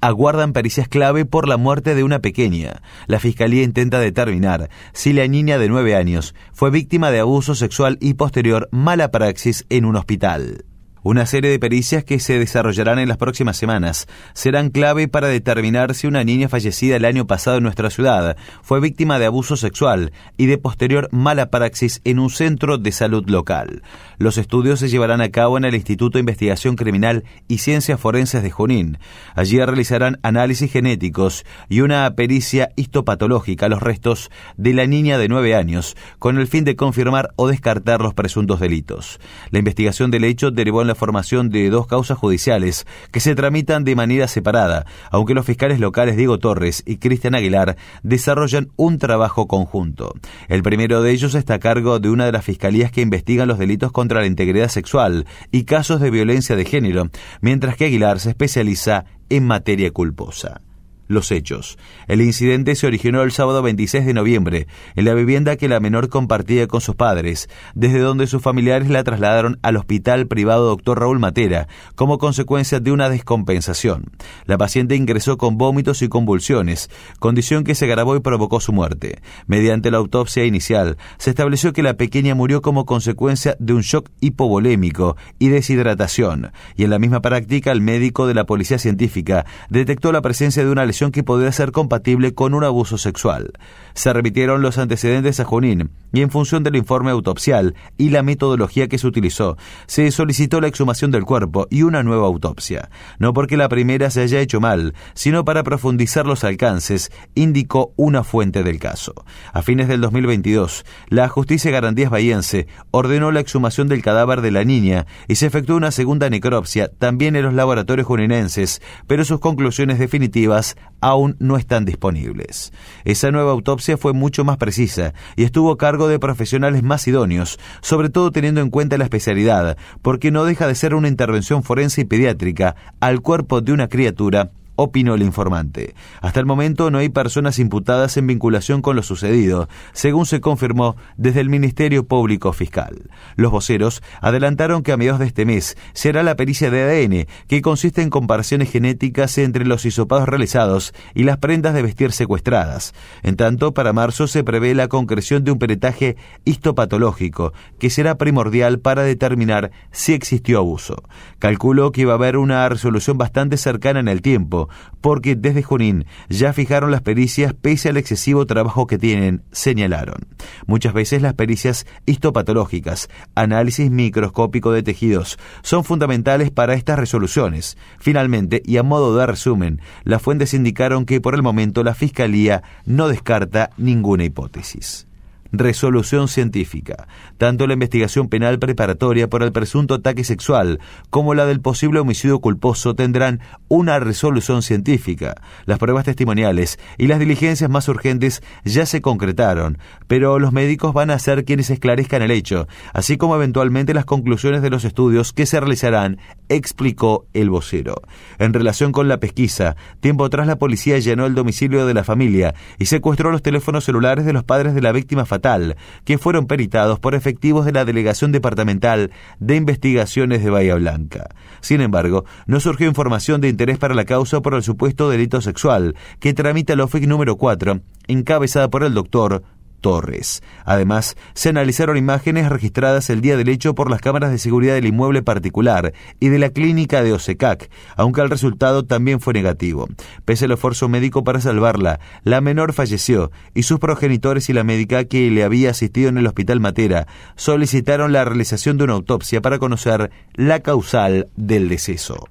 aguardan pericias clave por la muerte de una pequeña. La Fiscalía intenta determinar si la niña de nueve años fue víctima de abuso sexual y posterior mala praxis en un hospital. Una serie de pericias que se desarrollarán en las próximas semanas serán clave para determinar si una niña fallecida el año pasado en nuestra ciudad fue víctima de abuso sexual y de posterior mala praxis en un centro de salud local. Los estudios se llevarán a cabo en el Instituto de Investigación Criminal y Ciencias Forenses de Junín. Allí realizarán análisis genéticos y una pericia histopatológica a los restos de la niña de nueve años, con el fin de confirmar o descartar los presuntos delitos. La investigación del hecho derivó en la formación de dos causas judiciales que se tramitan de manera separada, aunque los fiscales locales Diego Torres y Cristian Aguilar desarrollan un trabajo conjunto. El primero de ellos está a cargo de una de las fiscalías que investigan los delitos contra la integridad sexual y casos de violencia de género, mientras que Aguilar se especializa en materia culposa los hechos. El incidente se originó el sábado 26 de noviembre en la vivienda que la menor compartía con sus padres, desde donde sus familiares la trasladaron al hospital privado Dr. Raúl Matera como consecuencia de una descompensación. La paciente ingresó con vómitos y convulsiones, condición que se agravó y provocó su muerte. Mediante la autopsia inicial, se estableció que la pequeña murió como consecuencia de un shock hipovolémico y deshidratación, y en la misma práctica el médico de la policía científica detectó la presencia de una lesión que podría ser compatible con un abuso sexual. Se remitieron los antecedentes a Junín y en función del informe autopsial y la metodología que se utilizó, se solicitó la exhumación del cuerpo y una nueva autopsia. No porque la primera se haya hecho mal, sino para profundizar los alcances, indicó una fuente del caso. A fines del 2022, la justicia garandías bahiense ordenó la exhumación del cadáver de la niña y se efectuó una segunda necropsia también en los laboratorios juninenses, pero sus conclusiones definitivas aún no están disponibles. Esa nueva autopsia fue mucho más precisa y estuvo a cargo de profesionales más idóneos, sobre todo teniendo en cuenta la especialidad, porque no deja de ser una intervención forense y pediátrica al cuerpo de una criatura opinó el informante. Hasta el momento no hay personas imputadas en vinculación con lo sucedido, según se confirmó desde el Ministerio Público Fiscal. Los voceros adelantaron que a mediados de este mes será la pericia de ADN, que consiste en comparaciones genéticas entre los hisopados realizados y las prendas de vestir secuestradas. En tanto, para marzo se prevé la concreción de un peretaje histopatológico, que será primordial para determinar si existió abuso. Calculo que iba a haber una resolución bastante cercana en el tiempo, porque desde Junín ya fijaron las pericias pese al excesivo trabajo que tienen, señalaron. Muchas veces las pericias histopatológicas, análisis microscópico de tejidos, son fundamentales para estas resoluciones. Finalmente, y a modo de resumen, las fuentes indicaron que por el momento la Fiscalía no descarta ninguna hipótesis resolución científica. Tanto la investigación penal preparatoria por el presunto ataque sexual como la del posible homicidio culposo tendrán una resolución científica. Las pruebas testimoniales y las diligencias más urgentes ya se concretaron, pero los médicos van a ser quienes esclarezcan el hecho, así como eventualmente las conclusiones de los estudios que se realizarán, explicó el vocero. En relación con la pesquisa, tiempo atrás la policía llenó el domicilio de la familia y secuestró los teléfonos celulares de los padres de la víctima fatal que fueron peritados por efectivos de la Delegación Departamental de Investigaciones de Bahía Blanca. Sin embargo, no surgió información de interés para la causa por el supuesto delito sexual que tramita la OFIC número 4, encabezada por el doctor Torres. Además, se analizaron imágenes registradas el día del hecho por las cámaras de seguridad del inmueble particular y de la clínica de Osecac, aunque el resultado también fue negativo. Pese al esfuerzo médico para salvarla, la menor falleció y sus progenitores y la médica que le había asistido en el hospital Matera solicitaron la realización de una autopsia para conocer la causal del deceso.